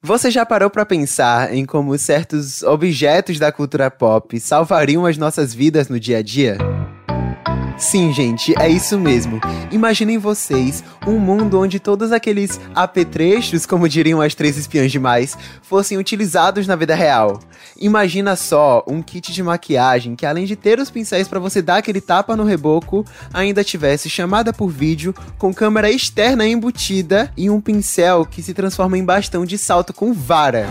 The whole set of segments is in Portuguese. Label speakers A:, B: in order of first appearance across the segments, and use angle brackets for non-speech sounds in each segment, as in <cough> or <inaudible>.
A: Você já parou para pensar em como certos objetos da cultura pop salvariam as nossas vidas no dia a dia? Sim, gente, é isso mesmo. Imaginem vocês um mundo onde todos aqueles apetrechos, como diriam as três espiãs demais, fossem utilizados na vida real. Imagina só um kit de maquiagem que, além de ter os pincéis para você dar aquele tapa no reboco, ainda tivesse chamada por vídeo com câmera externa embutida e um pincel que se transforma em bastão de salto com vara.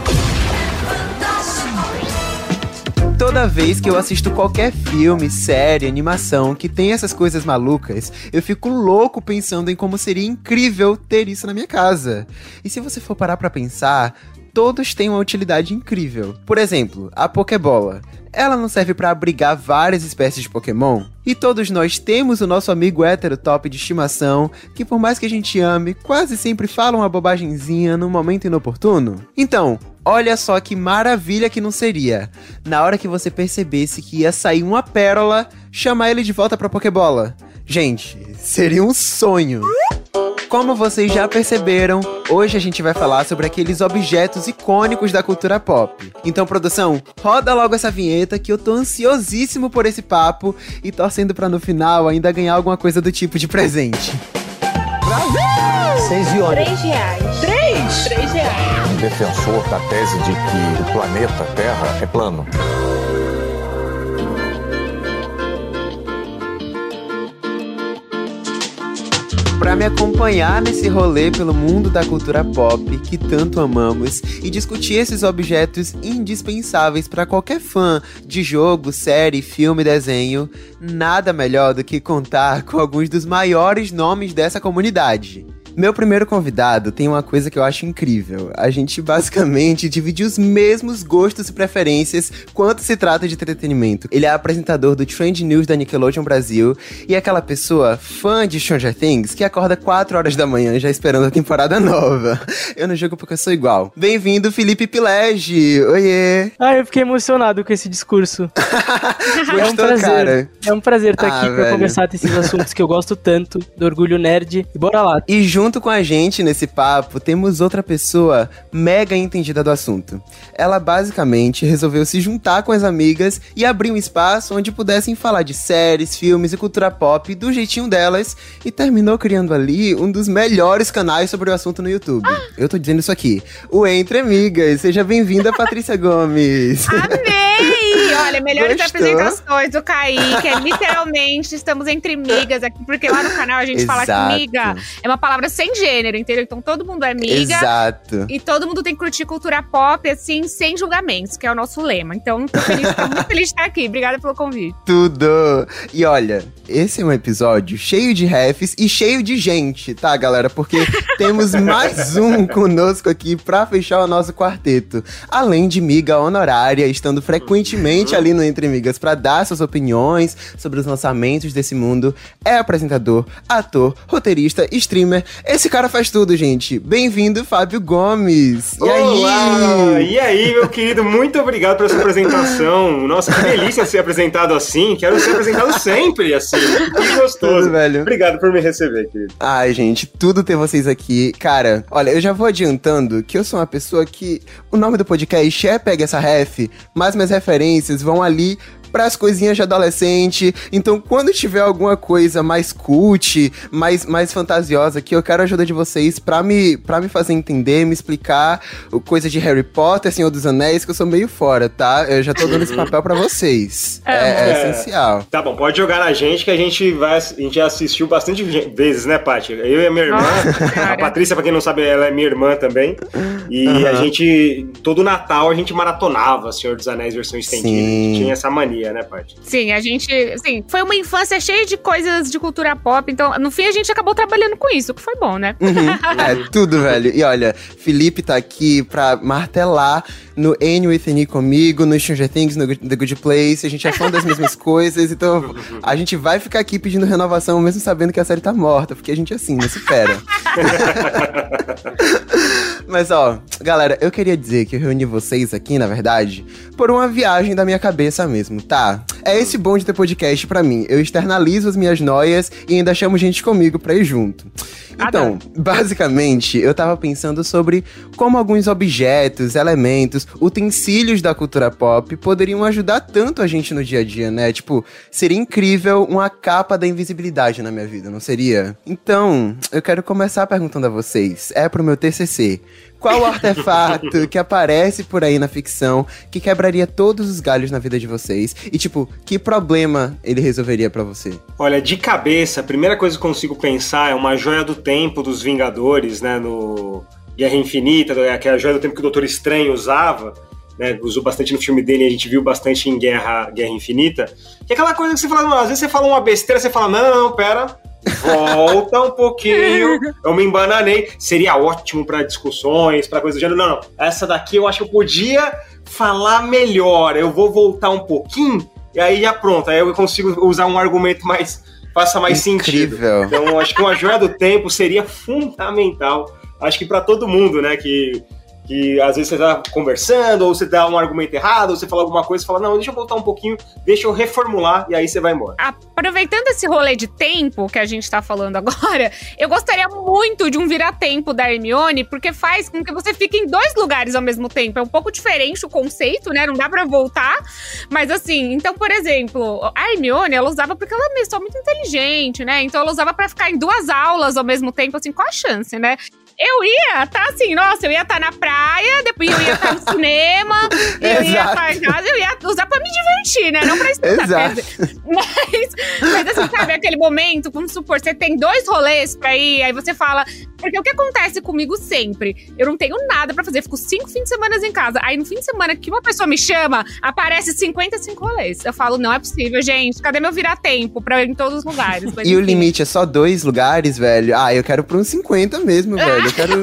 A: Toda vez que eu assisto qualquer filme, série, animação que tem essas coisas malucas, eu fico louco pensando em como seria incrível ter isso na minha casa. E se você for parar pra pensar, todos têm uma utilidade incrível. Por exemplo, a Pokébola. Ela não serve para abrigar várias espécies de Pokémon? E todos nós temos o nosso amigo hétero top de estimação, que por mais que a gente ame, quase sempre fala uma bobagemzinha no momento inoportuno? Então, Olha só que maravilha que não seria. Na hora que você percebesse que ia sair uma pérola, chamar ele de volta pra Pokébola. Gente, seria um sonho. Como vocês já perceberam, hoje a gente vai falar sobre aqueles objetos icônicos da cultura pop. Então, produção, roda logo essa vinheta que eu tô ansiosíssimo por esse papo e torcendo para no final ainda ganhar alguma coisa do tipo de presente.
B: Brasil!
C: Seis e
B: Três reais.
C: Três?
B: Três reais
D: defensor da tese de que o planeta Terra é plano.
A: Para me acompanhar nesse rolê pelo mundo da cultura pop que tanto amamos e discutir esses objetos indispensáveis para qualquer fã de jogo, série, filme, desenho, nada melhor do que contar com alguns dos maiores nomes dessa comunidade. Meu primeiro convidado tem uma coisa que eu acho incrível. A gente basicamente <laughs> divide os mesmos gostos e preferências quanto se trata de entretenimento. Ele é apresentador do Trend News da Nickelodeon Brasil e é aquela pessoa fã de Stranger Things que acorda 4 horas da manhã já esperando a temporada <laughs> nova. Eu não jogo porque eu sou igual. Bem-vindo, Felipe Pilege. Oiê.
E: Ah, eu fiquei emocionado com esse discurso.
A: Gostou, <laughs> é um prazer. Cara?
E: É um prazer estar ah, aqui para conversar desses assuntos que eu gosto tanto, do orgulho nerd. E bora lá.
A: E junto Junto com a gente nesse papo, temos outra pessoa mega entendida do assunto. Ela basicamente resolveu se juntar com as amigas e abrir um espaço onde pudessem falar de séries, filmes e cultura pop do jeitinho delas e terminou criando ali um dos melhores canais sobre o assunto no YouTube. Ah. Eu tô dizendo isso aqui. O Entre Amigas. Seja bem-vinda, Patrícia <laughs> Gomes.
B: Amei! Olha, melhores Gostou? apresentações do Kaique. É literalmente estamos entre migas aqui, porque lá no canal a gente Exato. fala que miga é uma palavra sem gênero, entendeu? Então todo mundo é amiga.
A: Exato.
B: E todo mundo tem que curtir cultura pop, assim, sem julgamentos, que é o nosso lema. Então, tô, feliz, tô muito <laughs> feliz de estar aqui. Obrigada pelo convite.
A: Tudo! E olha, esse é um episódio cheio de refs e cheio de gente, tá, galera? Porque <laughs> temos mais um conosco aqui pra fechar o nosso quarteto. Além de miga honorária, estando frequentemente ali no Entre Migas pra dar suas opiniões sobre os lançamentos desse mundo, é apresentador, ator, roteirista, streamer, esse cara faz tudo, gente. Bem-vindo, Fábio Gomes.
F: E Olá! aí? E aí, meu querido, muito obrigado pela sua apresentação. Nossa, que delícia ser apresentado assim. Quero ser apresentado sempre assim. Que gostoso. Tudo, velho. Obrigado por me receber, querido.
A: Ai, gente, tudo ter vocês aqui. Cara, olha, eu já vou adiantando que eu sou uma pessoa que o nome do podcast é Pega essa Ref, mas minhas referências vão ali para as coisinhas de adolescente. Então, quando tiver alguma coisa mais cult, mais, mais fantasiosa aqui, eu quero a ajuda de vocês para me, pra me fazer entender, me explicar coisa de Harry Potter, Senhor dos Anéis, que eu sou meio fora, tá? Eu já tô dando esse papel para vocês. É, é, é, essencial.
F: Tá bom, pode jogar na gente que a gente vai. A gente já assistiu bastante vezes, né, Paty? Eu e a minha irmã. Nossa, a Patrícia, pra quem não sabe, ela é minha irmã também. E uhum. a gente. Todo Natal a gente maratonava Senhor dos Anéis versão estendida. Sim. Tinha essa mania né, Paty?
B: Sim, a gente. Sim, foi uma infância cheia de coisas de cultura pop, então no fim a gente acabou trabalhando com isso, que foi bom, né?
A: Uhum. <laughs> é, tudo, velho. E olha, Felipe tá aqui pra martelar no Annie with Annie comigo, no Stranger Things, no The Good Place. A gente é fã das mesmas <laughs> coisas, então a gente vai ficar aqui pedindo renovação, mesmo sabendo que a série tá morta, porque a gente é assim, não se espera. <laughs> Mas ó, galera, eu queria dizer que eu reuni vocês aqui, na verdade, por uma viagem da minha cabeça mesmo, tá? É esse bom de ter podcast para mim. Eu externalizo as minhas noias e ainda chamo gente comigo pra ir junto. Então, Adoro. basicamente, eu tava pensando sobre como alguns objetos, elementos, utensílios da cultura pop poderiam ajudar tanto a gente no dia a dia, né? Tipo, seria incrível uma capa da invisibilidade na minha vida, não seria? Então, eu quero começar perguntando a vocês. É pro meu TCC. Qual artefato que aparece por aí na ficção que quebraria todos os galhos na vida de vocês? E, tipo, que problema ele resolveria para você?
F: Olha, de cabeça, a primeira coisa que eu consigo pensar é uma joia do tempo dos Vingadores, né? No Guerra Infinita, que é a joia do tempo que o Doutor Estranho usava. Né, usou bastante no filme dele, a gente viu bastante em Guerra, Guerra Infinita. Que é aquela coisa que você fala, às vezes você fala uma besteira, você fala, não, não, pera, Volta um pouquinho. Eu me embananei. Seria ótimo para discussões, para coisas do gênero. Não, não. Essa daqui eu acho que eu podia falar melhor. Eu vou voltar um pouquinho e aí já pronto. Aí eu consigo usar um argumento mais. faça mais Incrível. sentido. Então, acho que uma joia do tempo seria fundamental. Acho que para todo mundo, né? Que que às vezes você tá conversando, ou você dá um argumento errado, ou você fala alguma coisa e fala, não, deixa eu voltar um pouquinho, deixa eu reformular, e aí você vai embora.
B: Aproveitando esse rolê de tempo que a gente tá falando <laughs> agora, eu gostaria muito de um vira-tempo da Hermione, porque faz com que você fique em dois lugares ao mesmo tempo. É um pouco diferente o conceito, né? Não dá pra voltar. Mas assim, então, por exemplo, a Hermione, ela usava porque ela é uma pessoa muito inteligente, né? Então ela usava para ficar em duas aulas ao mesmo tempo, assim, qual a chance, né? Eu ia tá assim, nossa, eu ia estar tá na praia, depois eu ia estar tá no cinema, <laughs> eu ia estar em casa, eu ia usar pra me divertir, né? Não pra estudar.
A: Exato.
B: Mas, mas assim, sabe, aquele momento, vamos supor, você tem dois rolês pra ir, aí você fala. Porque o que acontece comigo sempre? Eu não tenho nada pra fazer, fico cinco fins de semana em casa. Aí no fim de semana que uma pessoa me chama, aparece 55 rolês. Eu falo, não é possível, gente, cadê meu virar tempo pra ir em todos os lugares?
A: Mas, e enfim. o limite é só dois lugares, velho? Ah, eu quero pra uns 50 mesmo, velho. Eu quero,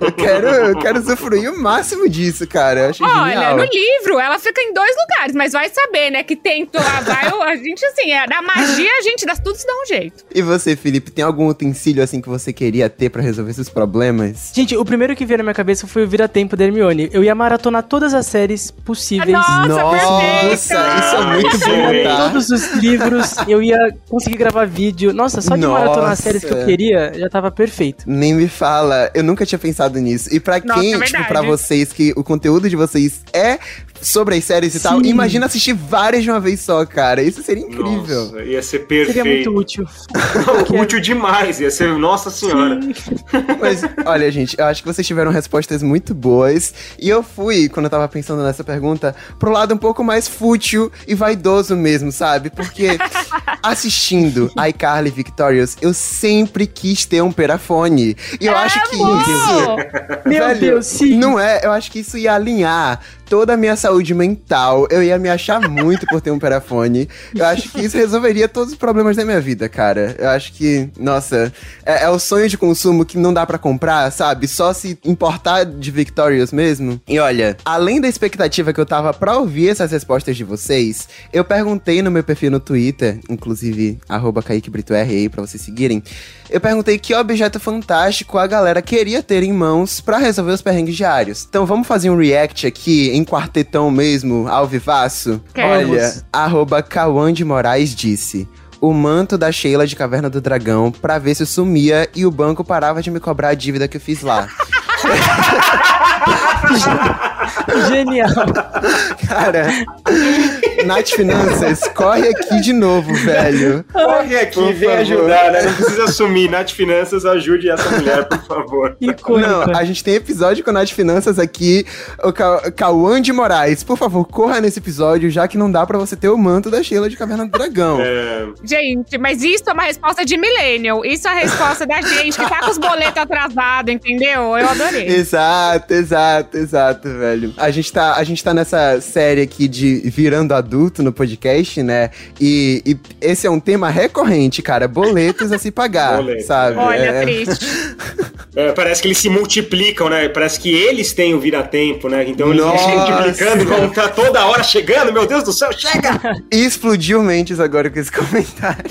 A: eu quero, eu quero usufruir o máximo disso, cara. Eu acho Olha,
B: genial. no livro ela fica em dois lugares, mas vai saber, né? Que tem. Ah, vai, a gente, assim, é, na magia a gente dá tudo se dá um jeito.
A: E você, Felipe, tem algum utensílio assim que você queria ter para resolver seus problemas?
E: Gente, o primeiro que veio na minha cabeça foi o Vira-Tempo da Hermione. Eu ia maratonar todas as séries possíveis.
B: Nossa, Nossa
A: isso é muito bom,
E: tá? Todos os livros, eu ia conseguir gravar vídeo. Nossa, só de Nossa. maratonar as séries que eu queria, já tava perfeito.
A: Nem me fala. Eu nunca tinha pensado nisso. E para quem, é tipo, pra vocês, que o conteúdo de vocês é sobre as séries e Sim. tal, imagina assistir várias de uma vez só, cara. Isso seria incrível.
F: Nossa, ia ser perfeito.
E: Seria muito útil. <laughs>
F: útil demais, ia ser, nossa senhora. <laughs>
A: Mas, olha, gente, eu acho que vocês tiveram respostas muito boas. E eu fui, quando eu tava pensando nessa pergunta, pro lado um pouco mais fútil e vaidoso mesmo, sabe? Porque <laughs> assistindo iCarly Victorious, eu sempre quis ter um perafone. E eu é acho que isso.
E: Meu velho, Deus, sim.
A: Não é? Eu acho que isso ia alinhar toda a minha saúde mental. Eu ia me achar muito por ter um perafone. Eu acho que isso resolveria todos os problemas da minha vida, cara. Eu acho que, nossa, é, é o sonho de consumo que não dá para comprar, sabe? Só se importar de Victorious mesmo. E olha, além da expectativa que eu tava pra ouvir essas respostas de vocês, eu perguntei no meu perfil no Twitter, inclusive, arroba Kaique Brito R aí pra vocês seguirem. Eu perguntei que objeto fantástico a galera queria ter em mãos para resolver os perrengues diários. Então vamos fazer um react aqui em quartetão mesmo, ao vivaço?
B: Queremos.
A: Olha, arroba Cauã de Moraes disse o manto da Sheila de Caverna do Dragão pra ver se sumia e o banco parava de me cobrar a dívida que eu fiz lá. <laughs>
E: Genial.
A: Cara, Nath Finanças, corre aqui de novo, velho.
F: Corre aqui, vem ajudar, né? Não precisa assumir. Nath Finanças, ajude essa mulher, por favor.
A: Não, a gente tem episódio com Nath Finanças aqui, o Cauã de Moraes. Por favor, corra nesse episódio, já que não dá pra você ter o manto da Sheila de Caverna do Dragão. É...
B: Gente, mas isso é uma resposta de millennial. Isso é a resposta da gente que tá com os boletos atrasados, entendeu? Eu adorei.
A: Exato, exato, exato, velho. A gente tá, a gente tá nessa série aqui de virando adulto no podcast, né? E, e esse é um tema recorrente, cara. Boletos a se pagar, sabe?
B: Olha, é... triste.
F: É, parece que eles se multiplicam, né? Parece que eles têm o vira-tempo, né? Então eles Nossa. vão se multiplicando e vão estar toda hora chegando, meu Deus do céu, chega!
A: Explodiu mentes agora com esse comentário.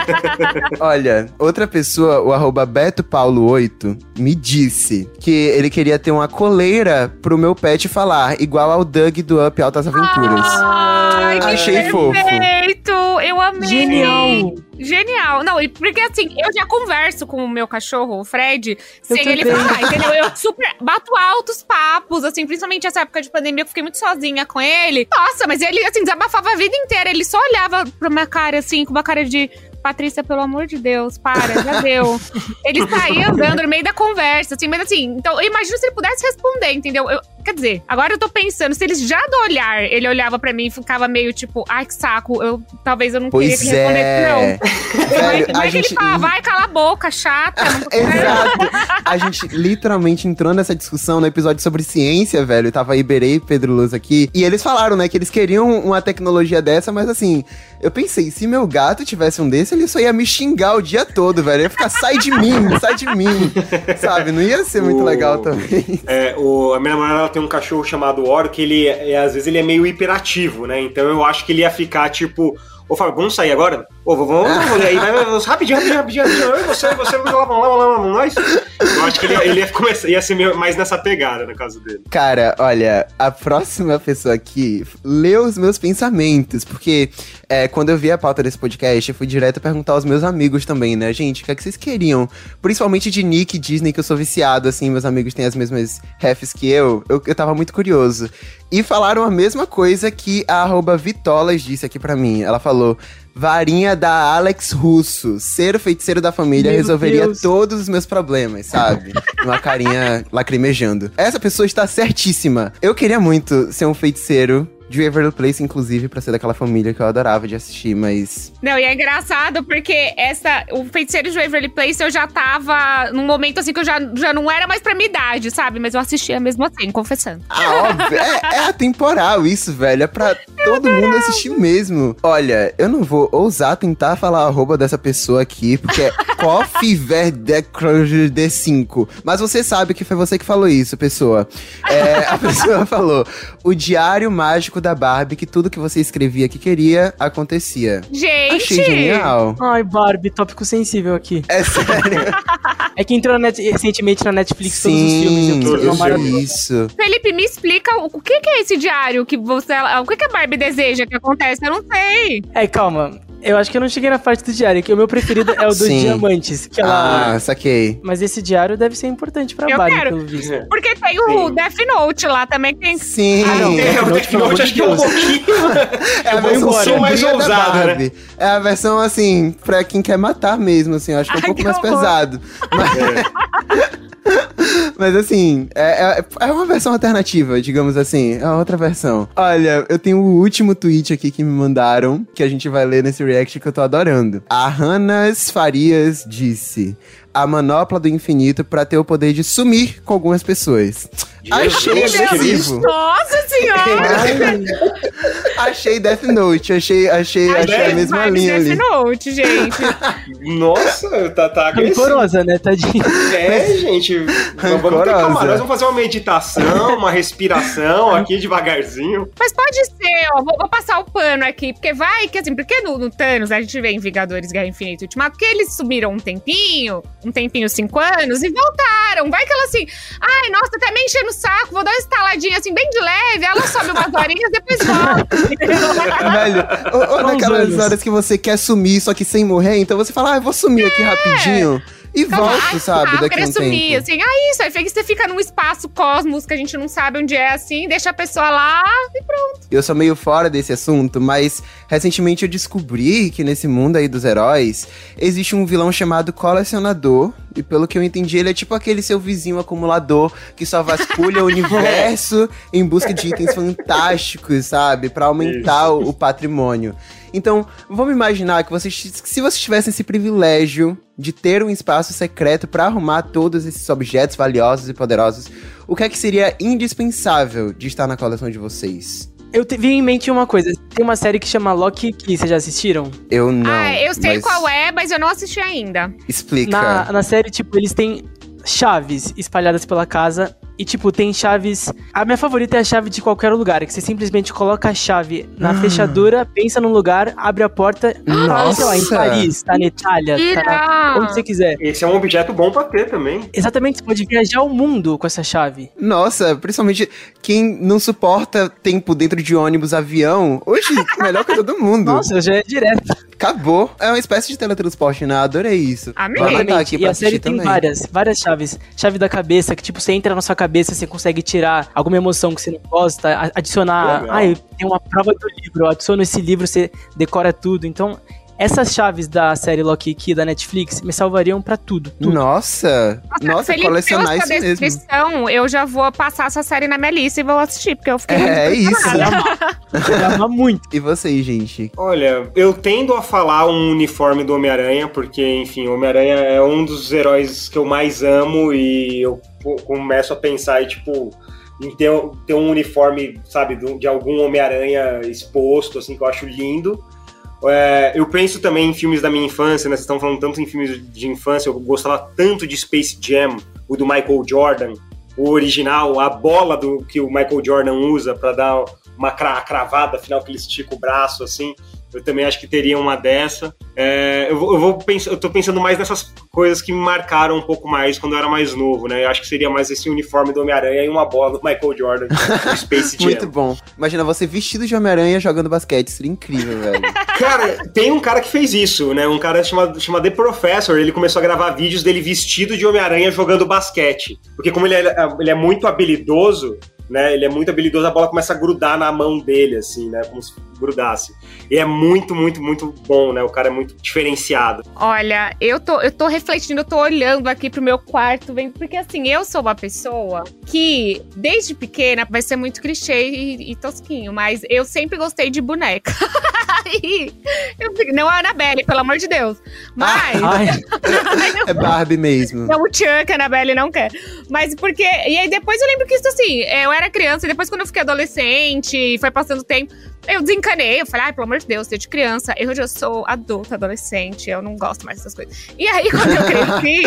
A: <laughs> Olha, outra pessoa, o arroba BetoPaulo8, me disse que ele queria ter uma coleira pro meu pet falar, igual ao Doug do Up Altas Aventuras.
B: Ai, Achei fofo. Perfeito! Eu amei!
E: Genial!
B: Genial. Não, porque assim, eu já converso com o meu cachorro, o Fred, sem ele falar, entendeu? Eu super bato altos papos, assim, principalmente essa época de pandemia, eu fiquei muito sozinha com ele. Nossa, mas ele, assim, desabafava a vida inteira. Ele só olhava pra minha cara, assim, com uma cara de Patrícia, pelo amor de Deus, para, já deu. <laughs> ele saía andando no meio da conversa, assim, mas assim, então eu imagino se ele pudesse responder, entendeu? Eu, quer dizer, agora eu tô pensando, se ele já do olhar, ele olhava pra mim e ficava meio tipo, ai que saco, eu talvez eu não
A: pois
B: queria que responder,
A: é. não. <laughs>
B: Velho, vai, gente... ele fala, vai, cala a boca, chata. <laughs>
A: Exato. A gente literalmente entrou nessa discussão no episódio sobre ciência, velho. Tava Iberê e Pedro Luz aqui. E eles falaram, né, que eles queriam uma tecnologia dessa, mas assim, eu pensei, se meu gato tivesse um desse, ele só ia me xingar o dia todo, velho. Ia ficar, sai de mim, sai de mim. Sabe? Não ia ser muito o... legal também.
F: É, o, a minha namorada tem um cachorro chamado Oro que ele, é, às vezes, ele é meio hiperativo, né? Então eu acho que ele ia ficar, tipo Ô, Fábio, vamos sair agora? Ô, vamos, vamos, aí, vai, rapidinho, rapidinho, rapidinho, rapidinho. Você, você, vamos lá, vamos lá, vamos lá, nós. Eu acho que ele, ele ia, começar, ia ser mais nessa pegada no caso dele.
A: Cara, olha, a próxima pessoa aqui leu os meus pensamentos, porque é, quando eu vi a pauta desse podcast, eu fui direto perguntar aos meus amigos também, né? Gente, o que é que vocês queriam? Principalmente de Nick e Disney, que eu sou viciado, assim, meus amigos têm as mesmas refs que eu. Eu, eu tava muito curioso. E falaram a mesma coisa que a Vitolas disse aqui para mim. Ela falou: varinha da Alex Russo. Ser o feiticeiro da família Meu resolveria Deus. todos os meus problemas, sabe? <laughs> Uma carinha lacrimejando. Essa pessoa está certíssima. Eu queria muito ser um feiticeiro de Waverly Place, inclusive, pra ser daquela família que eu adorava de assistir, mas.
B: Não, e é engraçado porque essa. O feiticeiro de Waverly Place eu já tava num momento assim que eu já, já não era mais pra minha idade, sabe? Mas eu assistia mesmo assim, confessando.
A: Ah, óbvio. é, é atemporal isso, velho. É pra <laughs> todo mundo assistir mesmo. Olha, eu não vou ousar tentar falar a arroba dessa pessoa aqui, porque é <laughs> Coffee Verde D5. Mas você sabe que foi você que falou isso, pessoa. É, a <laughs> pessoa falou: o diário mágico da Barbie que tudo que você escrevia que queria acontecia.
B: Gente!
A: Achei genial.
E: Ai, Barbie, tópico sensível aqui.
A: É sério. <laughs>
E: é que entrou net recentemente na Netflix
A: Sim, todos os filmes. Eu isso.
B: Felipe, me explica o que, que é esse diário que você. O que, que a Barbie deseja que aconteça? Eu não sei.
E: É, calma. Eu acho que eu não cheguei na parte do diário, que o meu preferido é o <laughs> dos Sim. diamantes. Que ela...
A: Ah, saquei.
E: Mas esse diário deve ser importante pra eu Barbie, pelo visto. <laughs>
B: Porque tem o Sim. Death Note lá também que tem.
A: Sim.
F: Ah, não. <laughs> É, o Death Note acho que é um pouquinho.
A: é a versão mais ousada, né? É a versão, assim, pra quem quer matar mesmo, assim. Eu acho que é um Ai, pouco mais horror. pesado. Mas... É. <laughs> Mas assim, é, é, é, uma versão alternativa, digamos assim. É outra versão. Olha, eu tenho o último tweet aqui que me mandaram, que a gente vai ler nesse react que eu tô adorando. A Hannas Farias disse: a manopla do infinito para ter o poder de sumir com algumas pessoas. Achei excessivo.
B: Nossa senhora! <laughs>
A: achei Death Note, achei, achei, achei, achei a mesma linha
B: Death ali. Note, gente.
F: Nossa, tá, tá
E: agressivo. né, tadinho?
F: É, gente. Vamos ter calma, nós vamos fazer uma meditação, uma respiração aqui devagarzinho.
B: Mas pode ser, ó, vou, vou, passar o pano aqui, porque vai que assim, porque no, no Thanos a gente vê em Vingadores Guerra Infinita Ultimato, porque eles sumiram um tempinho, um tempinho, cinco anos, e voltaram. Vai que ela assim, ai, nossa, tá me enchendo saco, vou dar uma estaladinha assim, bem de leve, ela sobe umas horinhas, depois volta. <laughs>
A: Velho, ou, ou naquelas horas que você quer sumir, só que sem morrer, então você fala, ah, eu vou sumir é. aqui rapidinho. E volta, sabe, ah, daqui a um sumir, tempo.
B: assim, ah, isso, aí você fica num espaço cosmos que a gente não sabe onde é, assim, deixa a pessoa lá e pronto.
A: Eu sou meio fora desse assunto, mas recentemente eu descobri que nesse mundo aí dos heróis, existe um vilão chamado Colecionador, e pelo que eu entendi, ele é tipo aquele seu vizinho acumulador que só vasculha o <laughs> universo em busca de itens fantásticos, sabe? para aumentar o, o patrimônio. Então, vamos imaginar que vocês, se vocês tivessem esse privilégio de ter um espaço secreto para arrumar todos esses objetos valiosos e poderosos, o que é que seria indispensável de estar na coleção de vocês?
E: Eu te, vi em mente uma coisa. Tem uma série que chama Loki que vocês já assistiram?
A: Eu não.
B: Ah, eu sei mas... qual é, mas eu não assisti ainda.
A: Explica.
E: Na, na série, tipo, eles têm chaves espalhadas pela casa e, tipo, tem chaves. A minha favorita é a chave de qualquer lugar, que você simplesmente coloca a chave na ah. fechadura, pensa num lugar, abre a porta, tá, sei lá, em Paris, tá na Itália, tá na... onde você quiser.
F: Esse é um objeto bom pra ter também.
E: Exatamente, você pode viajar o mundo com essa chave.
A: Nossa, principalmente quem não suporta tempo dentro de ônibus, avião. Hoje, melhor coisa do mundo.
E: Nossa, já é direto.
A: Acabou. É uma espécie de teletransporte, né? Adorei isso.
E: Amém. Aqui e a série tem também. várias, várias chaves. Chave da cabeça, que tipo, você entra na sua cabeça, você consegue tirar alguma emoção que você não gosta, adicionar. Ah, tem uma prova do livro, adiciona esse livro, você decora tudo. Então, essas chaves da série Lock Key da Netflix me salvariam para tudo, tudo,
A: Nossa! Nossa, Felipe, colecionar isso
B: mesmo. Eu já vou passar essa série na minha lista e vou assistir, porque eu fiquei
A: É isso. <laughs>
E: Eu amo muito.
A: E você, gente?
F: Olha, eu tendo a falar um uniforme do Homem-Aranha, porque, enfim, o Homem-Aranha é um dos heróis que eu mais amo e eu começo a pensar e, tipo, em ter, ter um uniforme, sabe, de algum Homem-Aranha exposto, assim, que eu acho lindo. É, eu penso também em filmes da minha infância, né? Vocês estão falando tanto em filmes de infância, eu gostava tanto de Space Jam, o do Michael Jordan, o original, a bola do que o Michael Jordan usa para dar uma cravada final que ele estica o braço assim. Eu também acho que teria uma dessa. É, eu, vou, eu, vou eu tô pensando mais nessas coisas que me marcaram um pouco mais quando eu era mais novo, né? Eu acho que seria mais esse uniforme do Homem-Aranha e uma bola do Michael Jordan do <laughs> Space Jam.
A: Muito bom. Imagina você vestido de Homem-Aranha jogando basquete, seria incrível, velho. <laughs>
F: Cara, tem um cara que fez isso, né? Um cara chamado, chamado The Professor, ele começou a gravar vídeos dele vestido de Homem-Aranha jogando basquete. Porque como ele é, ele é muito habilidoso, né? Ele é muito habilidoso, a bola começa a grudar na mão dele, assim, né? Como se grudasse. E é muito, muito, muito bom, né? O cara é muito diferenciado.
B: Olha, eu tô, eu tô refletindo, eu tô olhando aqui pro meu quarto, vendo, porque assim, eu sou uma pessoa que, desde pequena, vai ser muito clichê e, e tosquinho, mas eu sempre gostei de boneca. <laughs> eu, não a Annabelle, pelo amor de Deus. Mas. <laughs>
A: é Barbie mesmo.
B: Não, o Chuck, a Annabelle não quer. Mas porque. E aí depois eu lembro que isso assim, eu era criança, e depois quando eu fiquei adolescente, foi passando tempo. Eu desencanei, eu falei, ai, pelo amor de Deus, desde criança, eu já sou adulta, adolescente, eu não gosto mais dessas coisas. E aí, <laughs> quando eu cresci,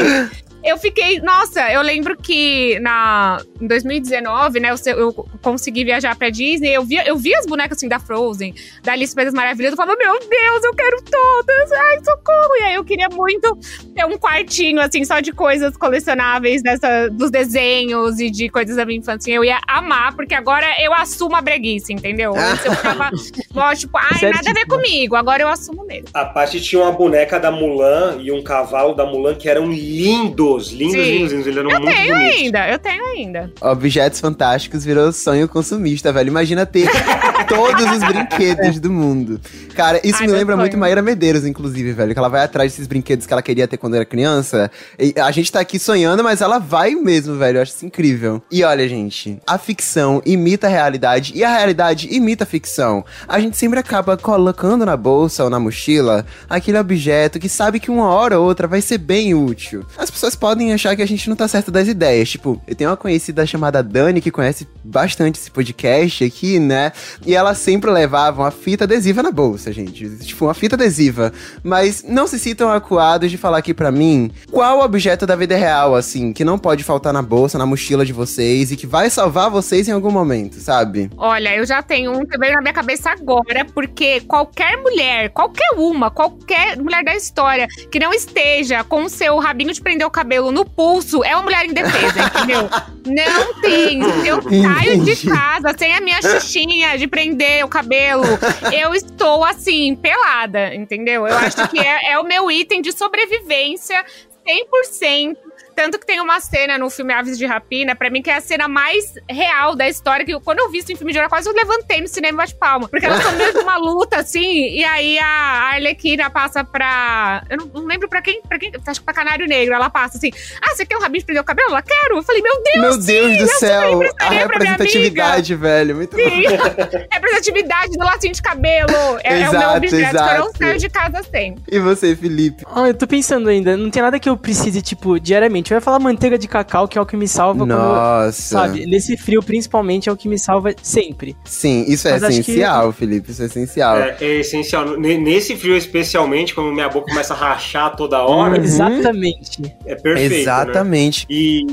B: eu fiquei, nossa, eu lembro que na, em 2019, né, eu, eu consegui viajar pra Disney, eu vi, eu vi as bonecas assim da Frozen, da Alice País Maravilhas, eu falava, meu Deus, eu quero todas, ai, socorro! E aí eu queria muito ter um quartinho, assim, só de coisas colecionáveis dessa, dos desenhos e de coisas da minha infância. Eu ia amar, porque agora eu assumo a breguice, entendeu? Eu ficava, <laughs> tipo, ai, nada a ver comigo, agora eu assumo mesmo.
F: A parte tinha uma boneca da Mulan e um cavalo da Mulan que eram lindos lindos, lindos, lindos, lindos. Eles eram eu muito
B: tenho
F: bonitos.
B: ainda, eu tenho ainda.
A: Objetos Fantásticos virou sonho consumista, velho. Imagina ter <laughs> todos os brinquedos do mundo. Cara, isso Ai, me lembra sonho. muito Maíra Medeiros, inclusive, velho. Que ela vai atrás desses brinquedos que ela queria ter quando era criança. E a gente tá aqui sonhando, mas ela vai mesmo, velho. Eu acho isso incrível. E olha, gente, a ficção imita a realidade e a realidade imita a ficção. A gente sempre acaba colocando na bolsa ou na mochila aquele objeto que sabe que uma hora ou outra vai ser bem útil. As pessoas podem achar que a gente não tá certo das ideias. Tipo, eu tenho uma conhecida chamada Dani que conhece bastante esse podcast aqui, né? E ela sempre levava uma fita adesiva na bolsa, gente. Tipo, uma fita adesiva. Mas não se sintam acuados de falar aqui para mim qual objeto da vida real, assim, que não pode faltar na bolsa, na mochila de vocês e que vai salvar vocês em algum momento, sabe?
B: Olha, eu já tenho um que veio na minha cabeça agora, porque qualquer mulher, qualquer uma, qualquer mulher da história que não esteja com o seu rabinho de prender o cabelo no pulso é uma mulher indefesa, entendeu? <laughs> Não tem. Eu saio de casa sem a minha xixinha de prender o cabelo. <laughs> Eu estou assim, pelada, entendeu? Eu acho que é, é o meu item de sobrevivência 100%. Tanto que tem uma cena no filme Aves de Rapina, pra mim, que é a cena mais real da história. Que quando eu vi isso em filme de horror, quase eu levantei no cinema e bate palma. Porque elas estão meio de uma luta, assim, e aí a Arlequina passa pra. Eu não, não, lembro pra quem, pra quem. Acho que pra Canário Negro. Ela passa assim: Ah, você quer um rabinho de prender o cabelo? Ela quero. Eu falei, meu Deus!
A: Meu Deus sim, do céu! A representatividade, velho. Muito sim.
B: bom. <laughs> representatividade do lacinho de cabelo. É, exato, é o meu objeto exato. que eu não saio de casa sem.
A: E você, Felipe?
E: Ah, eu tô pensando ainda. Não tem nada que eu precise, tipo, diariamente gente. Ia falar manteiga de cacau, que é o que me salva
A: Nossa.
E: quando. Sabe, nesse frio, principalmente, é o que me salva sempre.
A: Sim, isso é
E: Mas
A: essencial, Felipe. Isso é essencial.
F: É, é essencial. N- Nesse frio, especialmente, quando minha boca começa a rachar toda hora,
A: Uhum.
E: Exatamente.
F: é perfeito. Né?
A: Exatamente.
F: E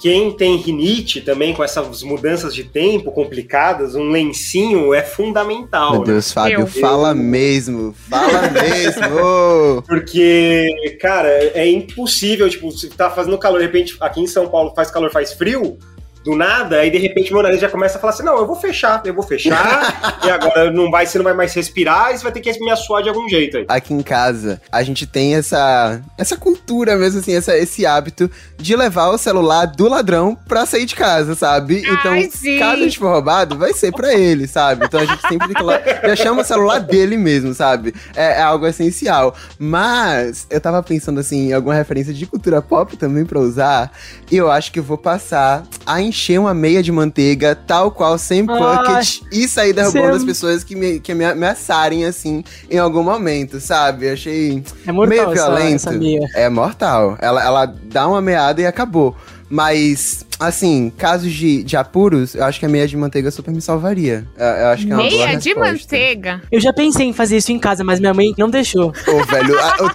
F: quem tem rinite também, com essas mudanças de tempo complicadas, um lencinho é fundamental.
A: Meu
F: né?
A: Deus, Fábio,
B: Eu.
A: fala mesmo. Fala <laughs> mesmo.
F: Porque, cara, é impossível, tipo, você tá fazendo calor, de repente, aqui em São Paulo faz calor, faz frio, do nada, aí de repente meu nariz já começa a falar assim, não, eu vou fechar, eu vou fechar, <laughs> e agora não vai, você não vai mais respirar, e você vai ter que me assoar de algum jeito aí.
A: Aqui em casa, a gente tem essa essa cultura mesmo, assim, essa, esse hábito de levar o celular do ladrão pra sair de casa, sabe? Então,
B: Ai,
A: caso a gente for roubado, vai ser pra ele, sabe? Então a gente sempre tem que lá, já chama o celular dele mesmo, sabe? É, é algo essencial. Mas eu tava pensando, assim, em alguma referência de cultura pop também pra usar, e eu acho que eu vou passar a encher uma meia de manteiga, tal qual sem bucket, e sair derrubando as pessoas que me, que me ameaçarem, assim, em algum momento, sabe? Achei
E: É mortal
A: meio
E: essa,
A: violento.
E: essa meia.
A: É mortal. Ela, ela dá uma meada e acabou. Mas, assim, casos de, de apuros, eu acho que a meia de manteiga super me salvaria. Eu, eu acho que é uma boa
B: Meia de manteiga.
E: Eu já pensei em fazer isso em casa, mas minha mãe não deixou.
A: Ô, velho, a- o-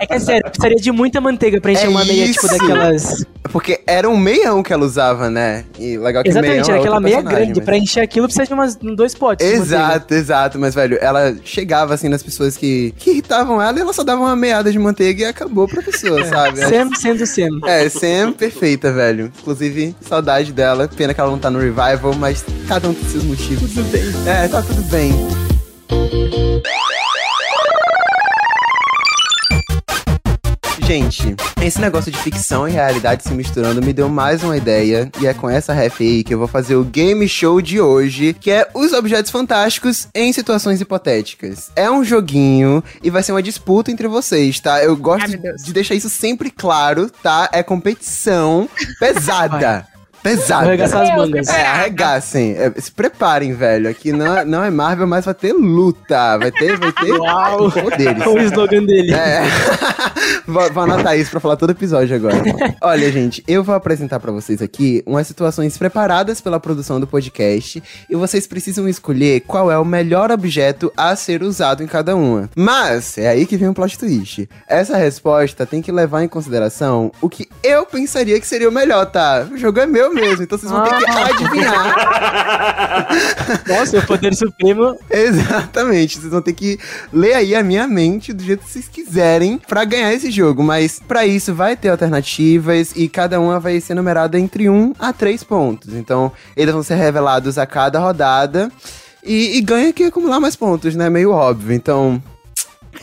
E: É que é sério, precisaria de muita manteiga pra encher
A: É
E: uma meia, tipo, daquelas.
A: porque era um meião que ela usava, né? E legal que
E: Exatamente,
A: meião é
E: era aquela meia grande.
A: mas-
E: Pra encher aquilo precisa de umas dois potes.
A: Exato, exato. Mas, velho, ela chegava, assim, nas pessoas que, que irritavam ela e ela só dava uma meada de manteiga e acabou pra pessoa, <laughs> sabe?
E: Sam sendo Sam.
A: É, Sam, perfeita, velho. Inclusive, saudade dela. Pena que ela não tá no revival, mas cada um tem seus motivos. Tudo bem. É, tá tudo bem. Gente, esse negócio de ficção e realidade se misturando me deu mais uma ideia. E é com essa ref aí que eu vou fazer o game show de hoje, que é os objetos fantásticos em situações hipotéticas. É um joguinho e vai ser uma disputa entre vocês, tá? Eu gosto
B: Ai,
A: de deixar isso sempre claro, tá? É competição <laughs> pesada.
E: Vou
A: Pesada.
E: arregaçar as mangas.
A: É, arregassem. É, se preparem, velho. Aqui não, é- não é Marvel, mas vai ter luta. Vai ter, vai ter
E: Uau.
A: poderes. <laughs>
E: O slogan dele.
A: É. <laughs> vou, vou anotar isso pra falar todo episódio agora. Olha, gente, eu vou apresentar pra vocês aqui umas situações preparadas pela produção do podcast e vocês precisam escolher qual é o melhor objeto a ser usado em cada uma. Mas, é aí que vem o plot twist. Essa resposta tem que levar em consideração o que eu pensaria que seria o melhor, tá? O jogo é meu mesmo, então vocês vão ter que adivinhar. <laughs>
E: Nossa, o poder supremo.
A: Exatamente, vocês vão ter que ler aí a minha mente do jeito que vocês quiserem pra ganhar esse jogo, mas pra isso vai ter alternativas e cada uma vai ser numerada entre 1 a 3 pontos. Então, eles vão ser revelados a cada rodada e, e ganha quem acumular mais pontos, né? Meio óbvio. Então,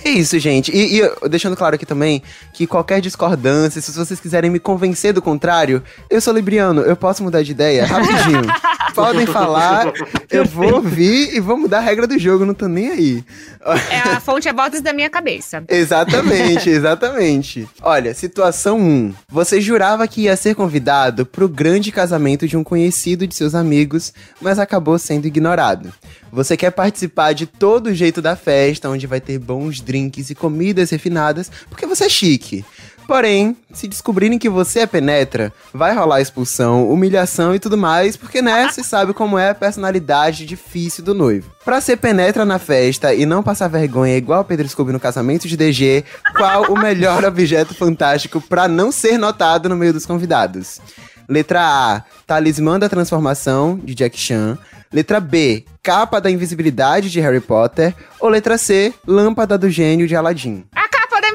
A: é isso, gente. E, e deixando claro aqui também que qualquer discordância, se vocês quiserem me convencer do contrário, eu sou libriano, eu posso mudar de ideia rapidinho. <laughs> Podem falar, eu vou <laughs> ouvir e vou mudar a regra do jogo, não tô nem aí.
B: É, a fonte é vozes da minha cabeça.
A: Exatamente, <laughs> exatamente. Olha, situação 1. Você jurava que ia ser convidado pro grande casamento de um conhecido de seus amigos, mas acabou sendo ignorado. Você quer participar de todo jeito da festa, onde vai ter bons drinks e comidas refinadas, porque você é chique. Porém, se descobrirem que você é penetra, vai rolar expulsão, humilhação e tudo mais, porque né, <laughs> você sabe como é a personalidade difícil do noivo. Pra ser penetra na festa e não passar vergonha igual Pedro Scooby no casamento de DG, qual o melhor <laughs> objeto fantástico pra não ser notado no meio dos convidados? Letra A, talismã da transformação, de Jack Chan. Letra B, capa da invisibilidade, de Harry Potter. Ou letra C, lâmpada do gênio, de Aladdin.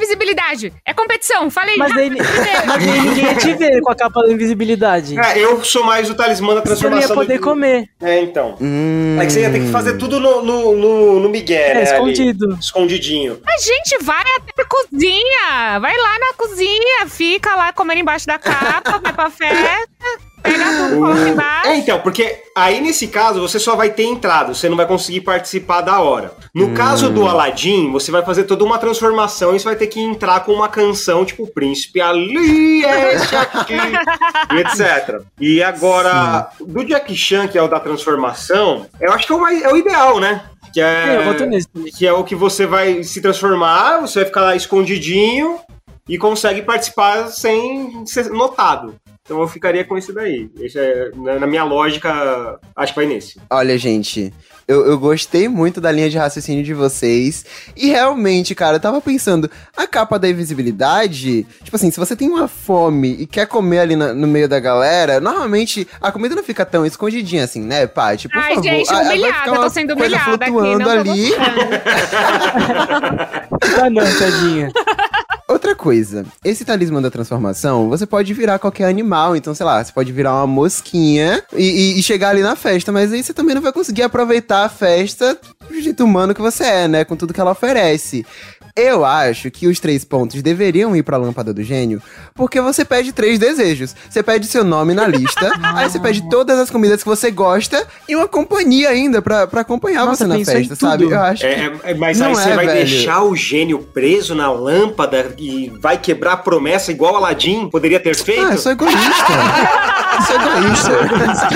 B: Invisibilidade. É competição, falei.
E: Mas daí, <laughs> <laughs> mas daí ninguém ia te ver com a capa da invisibilidade.
F: É, eu sou mais o talismã da
E: Você não
F: transformação.
E: ia poder
F: do...
E: comer.
F: É, então.
A: Hum.
F: É que você ia ter que fazer tudo no, no, no, no Miguel,
E: É,
F: né? ali.
E: escondido.
F: escondidinho.
B: A gente vai até a cozinha. Vai lá na cozinha, fica lá comendo embaixo da capa, vai pra festa, pega tudo, coloca embaixo.
F: É, então, porque aí nesse caso você só vai ter entrado, você não vai conseguir participar da hora. No caso do Aladdin, você vai fazer toda uma transformação e você vai ter que entrar com uma canção tipo Príncipe Ali, este aqui, <laughs> e etc. E agora, do Jack Chan, que é o da transformação, eu acho que é o, mais, é o ideal, né? Que é,
E: É,
F: que é o que você vai se transformar, você vai ficar lá escondidinho. e consegue participar sem ser notado. Então eu ficaria com isso daí. Esse é, na minha lógica, acho que vai nesse.
A: Olha, gente, eu, eu gostei muito da linha de raciocínio de vocês. E realmente, cara, eu tava pensando, a capa da invisibilidade, tipo assim, se você tem uma fome e quer comer ali na, no meio da galera, normalmente a comida não fica tão escondidinha assim, né, Paty?
B: Por Ai, favor. gente, humilhada, eu tô sendo humilhada aqui, não
A: ali.
E: ah, <laughs> não, tadinha.
A: Outra coisa, esse talismã da transformação, você pode virar qualquer animal. Então, sei lá, você pode virar uma mosquinha e, e, e chegar ali na festa, mas aí você também não vai conseguir aproveitar a festa do jeito humano que você é, né? Com tudo que ela oferece. Eu acho que os três pontos deveriam ir pra lâmpada do gênio, porque você pede três desejos. Você pede seu nome na lista, <laughs> aí você pede todas as comidas que você gosta e uma companhia ainda pra, pra acompanhar Nossa, você na festa, sabe?
F: Eu acho. É, é, mas aí você é, vai velho. deixar o gênio preso na lâmpada e vai quebrar a promessa igual Aladdin poderia ter feito? Ah,
A: eu sou egoísta. <laughs> eu sou egoísta.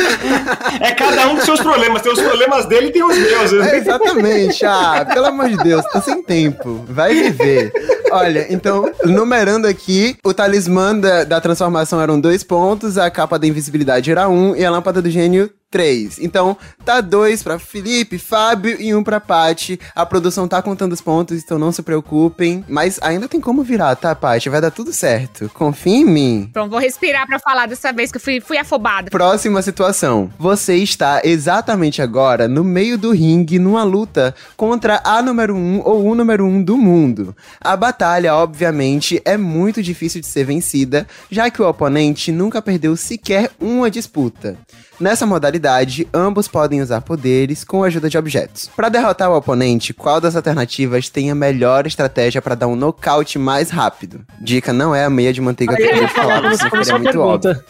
F: é cada um com seus problemas. Tem os problemas dele e tem os meus.
A: É, exatamente. Ah, pelo amor de Deus, tá sem tempo. Vai vai viver. Olha, então, numerando aqui, o talismã da, da transformação eram dois pontos, a capa da invisibilidade era um e a lâmpada do gênio três. Então, tá dois para Felipe, Fábio e um pra Paty. A produção tá contando os pontos, então não se preocupem. Mas ainda tem como virar, tá, Paty? Vai dar tudo certo. Confia em mim.
B: Então, vou respirar para falar dessa vez que eu fui, fui afobada.
A: Próxima situação. Você está exatamente agora no meio do ringue numa luta contra a número um ou o número um do mundo. A batalha, obviamente, é muito difícil de ser vencida, já que o oponente nunca perdeu sequer uma disputa. Nessa modalidade, ambos podem usar poderes com a ajuda de objetos. Para derrotar o oponente, qual das alternativas tem a melhor estratégia para dar um nocaute mais rápido? Dica não é a meia de manteiga que eu falar, porque <laughs> é muito óbvio.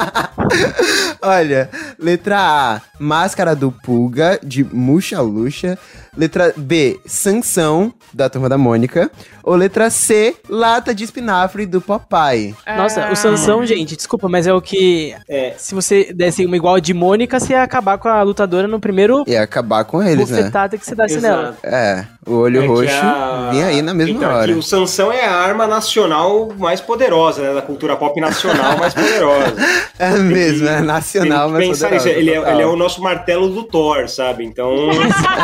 A: <laughs> Olha, letra A, Máscara do Pulga, de Muxa Luxa. Letra B, Sansão, da Turma da Mônica. Ou letra C, Lata de Espinafre, do Popeye.
E: Nossa, o Sansão, gente, desculpa, mas é o que... É. Se você desse uma igual de Mônica, você ia acabar com a lutadora no primeiro...
A: Ia acabar com eles, né?
E: que você desse nela.
A: É, o olho é roxo a... vinha aí na mesma então, hora.
F: o Sansão é a arma nacional mais poderosa, né? Da cultura pop nacional mais poderosa. <laughs>
A: é mesmo, é nacional mais poderosa.
F: Ele é, ele é o nosso martelo do Thor, sabe? Então...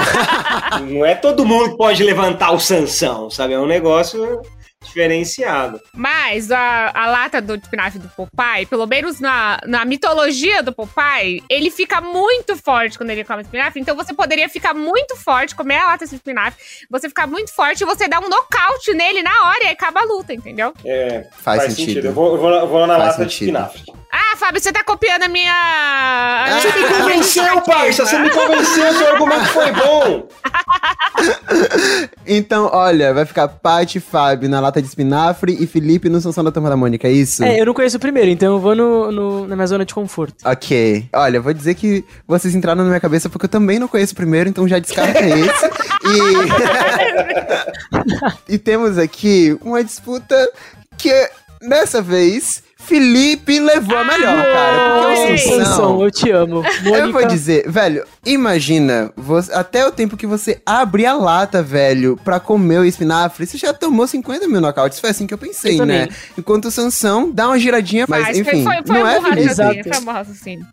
F: <laughs> não é todo mundo que pode levantar o Sansão, sabe? É um negócio diferenciado.
B: Mas a, a lata do espinafre do Popeye, pelo menos na, na mitologia do Popeye, ele fica muito forte quando ele come espinafre. Então você poderia ficar muito forte, comer a lata de espinafre, você ficar muito forte e você dá um nocaute nele na hora e acaba a luta, entendeu?
F: É, faz, faz sentido. sentido. Eu, vou, eu vou, eu vou na faz lata sentido. de espinafre.
B: Ah, Fábio, você tá copiando a minha.
F: Ah, <laughs> você me convenceu, parça! Você me convenceu, seu argumento foi bom! <laughs> <laughs>
A: então, olha, vai ficar Paty, Fábio na lata de espinafre e Felipe no Sansão da Turma da Mônica, é isso?
E: É, eu não conheço o primeiro, então eu vou no, no, na minha zona de conforto.
A: Ok. Olha, vou dizer que vocês entraram na minha cabeça porque eu também não conheço o primeiro, então já descarta <laughs> esse. E... <laughs> e temos aqui uma disputa que, dessa vez Felipe levou a melhor, cara. Porque o
E: Sansão, eu te amo.
A: Mônica... Eu vou dizer, velho, imagina, você, até o tempo que você abre a lata, velho, pra comer o espinafre, você já tomou 50 mil nocautes. Foi assim que eu pensei, eu né? Enquanto o Sansão dá uma giradinha, mas, mas enfim, foi, foi, não é, Felipe? Exato.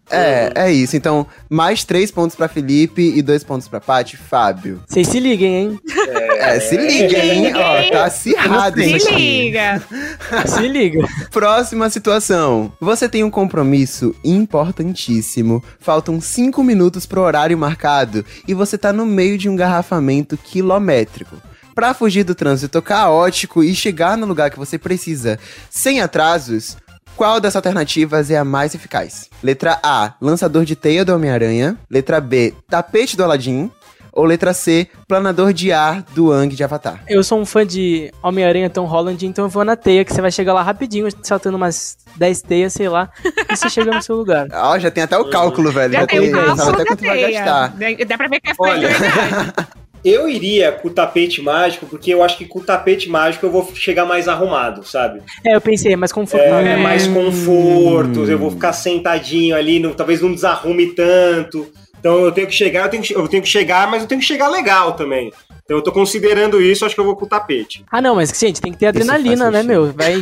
A: É, é isso. Então, mais três pontos pra Felipe e dois pontos pra Paty. Fábio.
E: Vocês se liguem, hein?
A: É, é se liguem, hein? Ó, tá acirrado
B: Se liga.
E: se liga.
A: Próxima situação situação. Você tem um compromisso importantíssimo. Faltam 5 minutos pro horário marcado e você tá no meio de um garrafamento quilométrico. Para fugir do trânsito caótico e chegar no lugar que você precisa sem atrasos, qual das alternativas é a mais eficaz? Letra A, lançador de teia do Homem-Aranha. Letra B, tapete do Aladim. Ou letra C, planador de ar do Ang de Avatar.
E: Eu sou um fã de Homem-Aranha Tom Holland, então eu vou na teia, que você vai chegar lá rapidinho, saltando umas 10 teias, sei lá, e você chega no seu lugar. <laughs>
A: Ó, oh, já tem até o cálculo, velho.
B: Já, já tem o cálculo
A: até quanto vai gastar.
B: Dá pra ver que é verdade. <laughs>
F: Eu iria com o tapete mágico, porque eu acho que com o tapete mágico eu vou chegar mais arrumado, sabe?
E: É, eu pensei, mais conforto.
F: É, é mais conforto, hum. eu vou ficar sentadinho ali, no, talvez não desarrume tanto. Então eu tenho que chegar, eu tenho que, eu tenho que chegar, mas eu tenho que chegar legal também. Então eu tô considerando isso, acho que eu vou com o tapete.
E: Ah, não, mas, gente, tem que ter adrenalina, né, meu? Vai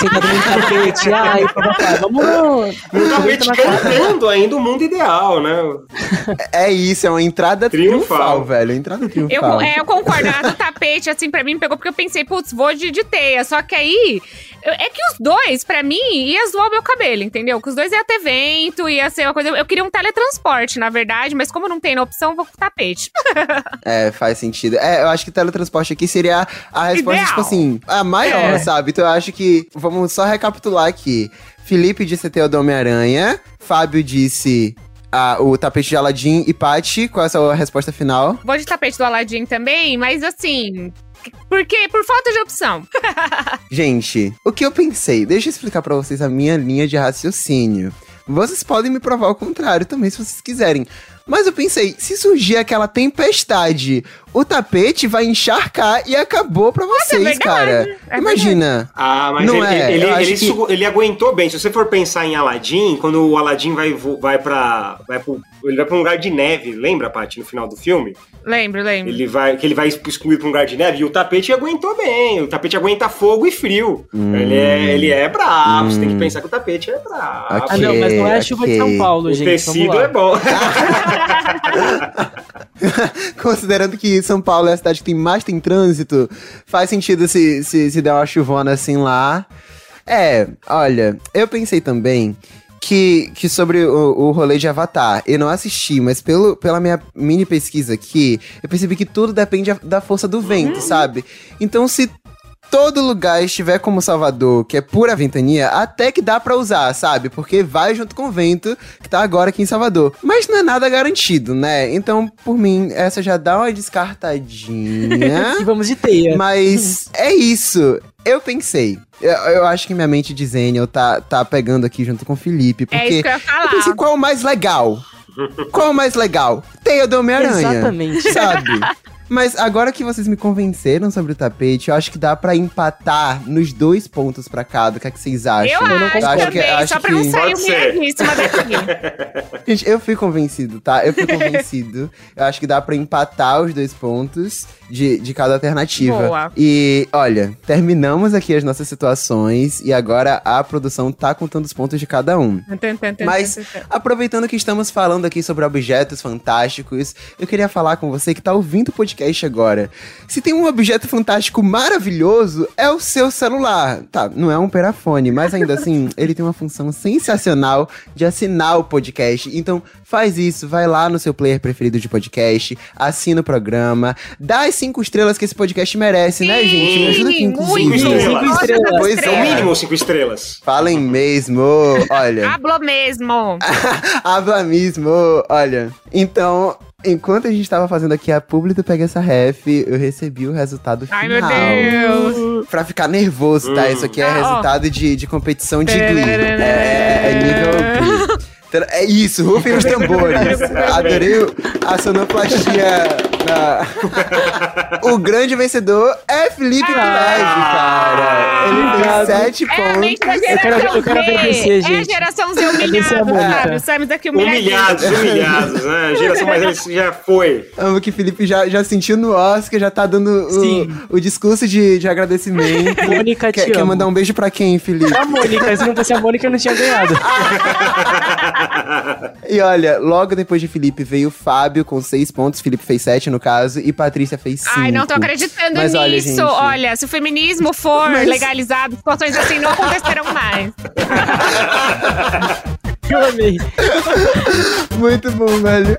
E: sentar do tapete, <laughs> ai, papai, vamos...
F: No tapete cantando ainda o mundo ideal, né?
A: É isso, é uma entrada triunfal, triunfal velho. Entrada triunfal.
B: Eu, é, eu concordo. A do tapete, assim, pra mim pegou porque eu pensei, putz, vou de, de teia. Só que aí é que os dois, pra mim, ia zoar o meu cabelo, entendeu? Que os dois ia ter vento, ia ser uma coisa. Eu queria um teletransporte, na verdade, mas como não tem na opção, vou com tapete.
A: é, faz sentido. É, eu acho que teletransporte aqui seria a resposta, Ideal. tipo assim, a maior, é. sabe? Então eu acho que. Vamos só recapitular aqui. Felipe disse ter o do Homem-Aranha. Fábio disse ah, o tapete de Aladdin e Paty, qual é a sua resposta final?
B: Vou de tapete do Aladdin também, mas assim, por quê? Por falta de opção. <laughs>
A: Gente, o que eu pensei? Deixa eu explicar para vocês a minha linha de raciocínio. Vocês podem me provar o contrário também, se vocês quiserem. Mas eu pensei, se surgir aquela tempestade, o tapete vai encharcar e acabou pra é vocês, é cara. É Imagina.
F: Ah, mas não ele, é. ele, ele, que... ele, aguentou bem. Se você for pensar em Aladdin, quando o Aladdin vai, vai pra. Vai pro, ele vai pra um lugar de neve, lembra, Paty, no final do filme?
B: Lembro, lembro.
F: Ele vai, que ele vai excluir pra um lugar de neve e o tapete aguentou bem. O tapete aguenta fogo e frio. Hum. Ele, é, ele é bravo. Hum. Você tem que hum. pensar que o tapete é bravo.
E: Okay, ah, não, mas não é a chuva okay. de São Paulo,
F: o
E: gente.
F: O tecido é bom. <laughs> <laughs>
A: Considerando que São Paulo é a cidade que tem mais tem trânsito, faz sentido se, se, se der uma chuvona assim lá. É, olha, eu pensei também que, que sobre o, o rolê de Avatar, eu não assisti, mas pelo, pela minha mini pesquisa aqui, eu percebi que tudo depende da força do vento, uhum. sabe? Então, se todo lugar estiver como Salvador, que é pura ventania, até que dá para usar, sabe? Porque vai junto com o vento que tá agora aqui em Salvador. Mas não é nada garantido, né? Então, por mim, essa já dá uma descartadinha. <laughs>
E: e vamos de teia.
A: Mas é isso. Eu pensei. Eu, eu, acho que minha mente de Zenial tá, tá pegando aqui junto com o Felipe. Porque é isso
B: que eu ia falar.
A: Eu pensei, qual é o mais legal? Qual é o mais legal? Teia do Homem-Aranha.
E: Exatamente.
A: Sabe? <laughs> Mas agora que vocês me convenceram sobre o tapete, eu acho que dá para empatar nos dois pontos para cada. O que, é que vocês acham?
B: Eu, eu não acho, acho que, acho só pra não sair o mesmíssima daqui. <laughs>
A: Gente, eu fui convencido, tá? Eu fui convencido. eu acho que dá para empatar os dois pontos de, de cada alternativa. Boa. E, olha, terminamos aqui as nossas situações e agora a produção tá contando os pontos de cada um. Mas, aproveitando que estamos falando aqui sobre objetos fantásticos, eu queria falar com você que tá ouvindo o podcast podcast agora. Se tem um objeto fantástico maravilhoso, é o seu celular. Tá, não é um perafone, mas ainda assim, <laughs> ele tem uma função sensacional de assinar o podcast. Então, faz isso, vai lá no seu player preferido de podcast, assina o programa, dá as cinco estrelas que esse podcast merece, né, Sim, né, gente? Me ajuda aqui,
F: inclusive. Cinco estrelas. Cinco estrelas. Pois é. mínimo cinco estrelas.
A: Falem mesmo, olha.
B: Hablo mesmo. <laughs>
A: Habla mesmo, olha. Então, Enquanto a gente tava fazendo aqui a publi do Pega Essa Ref, eu recebi o resultado final. Ai, meu Deus! Pra ficar nervoso, tá? Isso aqui é hum. resultado de, de competição de Glee. É, é nível Glee. É isso, rufem os tambores. <laughs> Adorei a sonoplastia. O grande vencedor é Felipe ah, cara. Ele fez sete é pontos.
B: Eu quero, eu quero agradecer, gente. É a geração Z humilhado, sabe? Saímos daqui
F: humilhados. Humilhados, humilhados, né? A geração mais velha já foi.
A: Amo que Felipe já, já sentiu no Oscar, já tá dando o, o discurso de, de agradecimento. <laughs>
E: Mônica,
A: quer,
E: te
A: quer mandar um beijo pra quem, Felipe?
E: A Mônica. Se não fosse a Mônica, eu não tinha ganhado. <laughs>
A: e olha, logo depois de Felipe veio o Fábio com seis pontos. Felipe fez sete, no caso, e Patrícia fez cinco.
B: Ai, não tô acreditando Mas nisso. Olha, gente... olha, se o feminismo for Mas... legalizado, situações assim não acontecerão mais. <laughs>
E: Eu amei.
A: Muito bom, velho.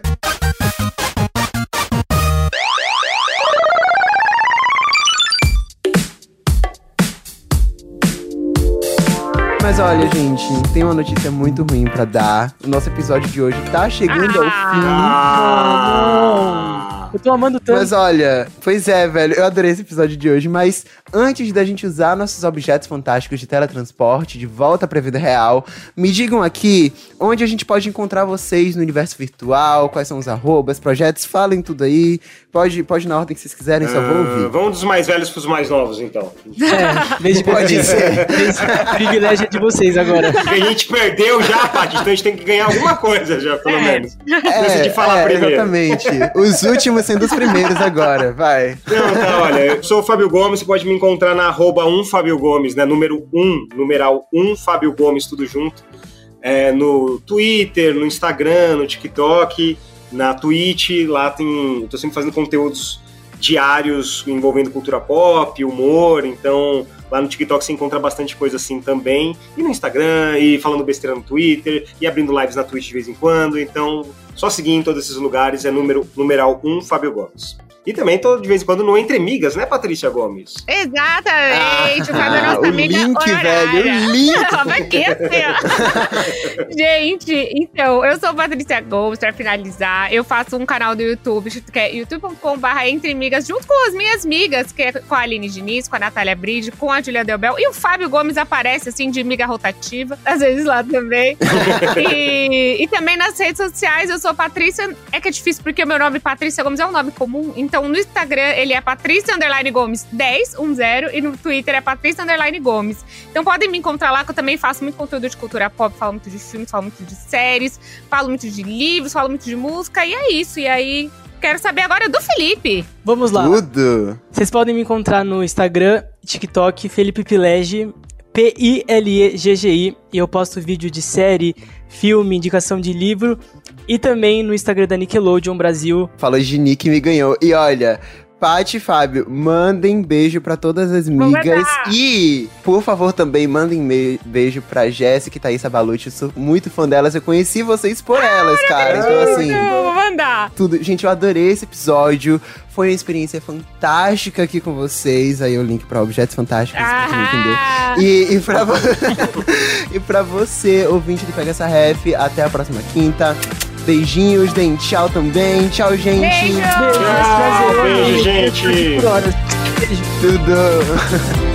A: Mas olha, gente, tem uma notícia muito ruim para dar. O nosso episódio de hoje tá chegando ah. ao fim.
E: Ah. Eu tô amando tanto.
A: Mas olha, pois é, velho, eu adorei esse episódio de hoje, mas antes da gente usar nossos objetos fantásticos de teletransporte de volta pra vida real, me digam aqui onde a gente pode encontrar vocês no universo virtual, quais são os arrobas, projetos, falem tudo aí. Pode, pode na ordem que vocês quiserem, só vou ouvir. Uh,
F: vamos dos mais velhos pros mais novos, então.
E: É, desde pode ser. <laughs> privilégio de vocês agora.
F: Porque a gente perdeu já, Paty, então a gente tem que ganhar alguma coisa já, pelo é. menos. É, de falar é, primeiro.
A: Exatamente. Os últimos sendo os primeiros agora, vai.
F: Não, tá, olha, eu sou o Fábio Gomes, você pode me encontrar na arroba 1 Fábio Gomes, né? Número 1, numeral 1 Fábio Gomes, tudo junto. É, no Twitter, no Instagram, no TikTok, na Twitch, lá tem. tô sempre fazendo conteúdos diários envolvendo cultura pop, humor, então lá no TikTok você encontra bastante coisa assim também, e no Instagram, e falando besteira no Twitter, e abrindo lives na Twitch de vez em quando, então só seguir em todos esses lugares é número numeral 1 Fábio Gomes. E também tô de vez em quando no Entre Migas, né, Patrícia Gomes?
B: Exatamente, ah, faz a nossa
A: o
B: amiga
A: link, velho, o link. <laughs>
B: Aqui, assim, ó. Gente, então, eu sou Patrícia Gomes, pra finalizar. Eu faço um canal do YouTube, que é youtube.com.br Entre Migas, junto com as minhas migas, que é com a Aline Diniz, com a Natália Bride, com a Julia Delbel. E o Fábio Gomes aparece, assim, de miga rotativa, às vezes lá também. <laughs> e, e também nas redes sociais, eu sou Patrícia. É que é difícil, porque o meu nome Patrícia Gomes é um nome comum, então no Instagram ele é Patrícia Underline Gomes 10, 10, e no Twitter é Patrícia Underline Gomes. Então podem me encontrar lá, que eu também faço muito conteúdo de cultura pop, falo muito de filmes, falo muito de séries, falo muito de livros, falo muito de música, e é isso. E aí, quero saber agora do Felipe.
E: Vamos lá.
A: Tudo.
E: Vocês podem me encontrar no Instagram, TikTok, Felipe Pilege, P-I-L-E-G-G-I, e eu posto vídeo de série, filme, indicação de livro e também no Instagram da Nickelodeon Brasil.
A: Falou de Nick me ganhou. E olha, Paty e Fábio, mandem beijo para todas as migas. E, por favor, também mandem beijo pra Jéssica e Thaís Balucci. Eu sou muito fã delas. Eu conheci vocês por elas, cara. Então, assim.
B: Vou mandar.
A: Tudo. Gente, eu adorei esse episódio. Foi uma experiência fantástica aqui com vocês. Aí o link pra Objetos Fantásticos, ah. entendeu? E, e, pra, <laughs> e pra você, ouvinte do Pega essa Ref, até a próxima quinta. Beijinhos, deem tchau também. Tchau, gente.
B: Beijo,
F: Beijo, beijo gente.
E: Beijo.
A: Tudo. <laughs>